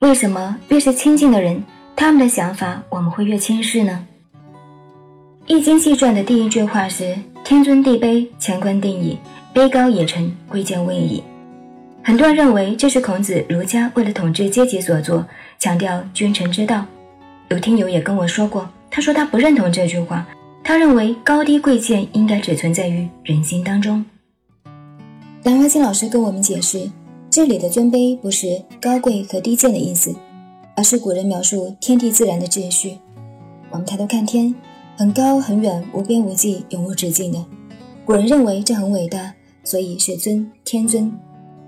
为什么越是亲近的人，他们的想法我们会越轻视呢？《易经》系传的第一句话是“天尊地卑，乾坤定矣；卑高也臣，贵贱位矣。”很多人认为这是孔子儒家为了统治阶级所做，强调君臣之道。有听友也跟我说过，他说他不认同这句话，他认为高低贵贱应该只存在于人心当中。兰花清老师跟我们解释，这里的尊卑不是高贵和低贱的意思，而是古人描述天地自然的秩序。我们抬头看天，很高很远，无边无际，永无止境的。古人认为这很伟大，所以是尊天尊。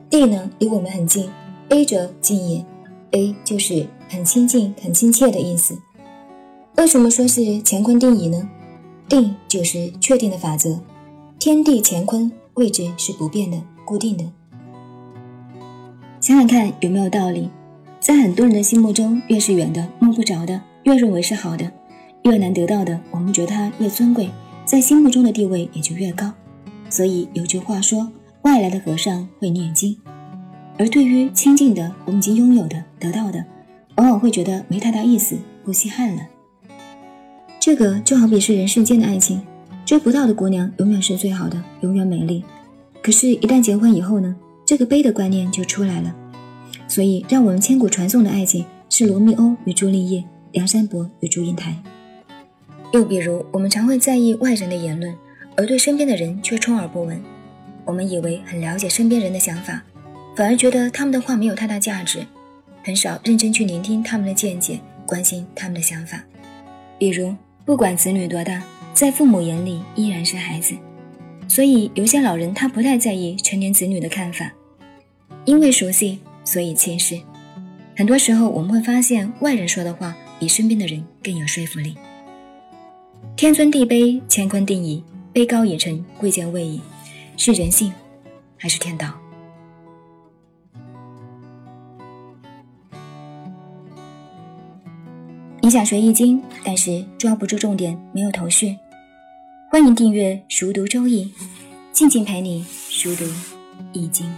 地呢，离我们很近，卑者近也，卑就是很亲近、很亲切的意思。为什么说是乾坤定矣呢？定就是确定的法则，天地乾坤位置是不变的、固定的。想想看有没有道理？在很多人的心目中，越是远的、摸不着的，越认为是好的；越难得到的，我们觉得它越尊贵，在心目中的地位也就越高。所以有句话说。外来的和尚会念经，而对于亲近的、我们已经拥有的、得到的，往往会觉得没太大意思，不稀罕了。这个就好比是人世间的爱情，追不到的姑娘永远是最好的，永远美丽。可是，一旦结婚以后呢？这个悲的观念就出来了。所以，让我们千古传颂的爱情是罗密欧与朱丽叶，梁山伯与祝英台。又比如，我们常会在意外人的言论，而对身边的人却充耳不闻。我们以为很了解身边人的想法，反而觉得他们的话没有太大价值，很少认真去聆听他们的见解，关心他们的想法。比如，不管子女多大，在父母眼里依然是孩子，所以有些老人他不太在意成年子女的看法，因为熟悉，所以轻视。很多时候，我们会发现外人说的话比身边的人更有说服力。天尊地卑，乾坤定矣；卑高也臣，贵贱位矣。是人性，还是天道？你想学易经，但是抓不住重点，没有头绪。欢迎订阅《熟读周易》，静静陪你熟读易经。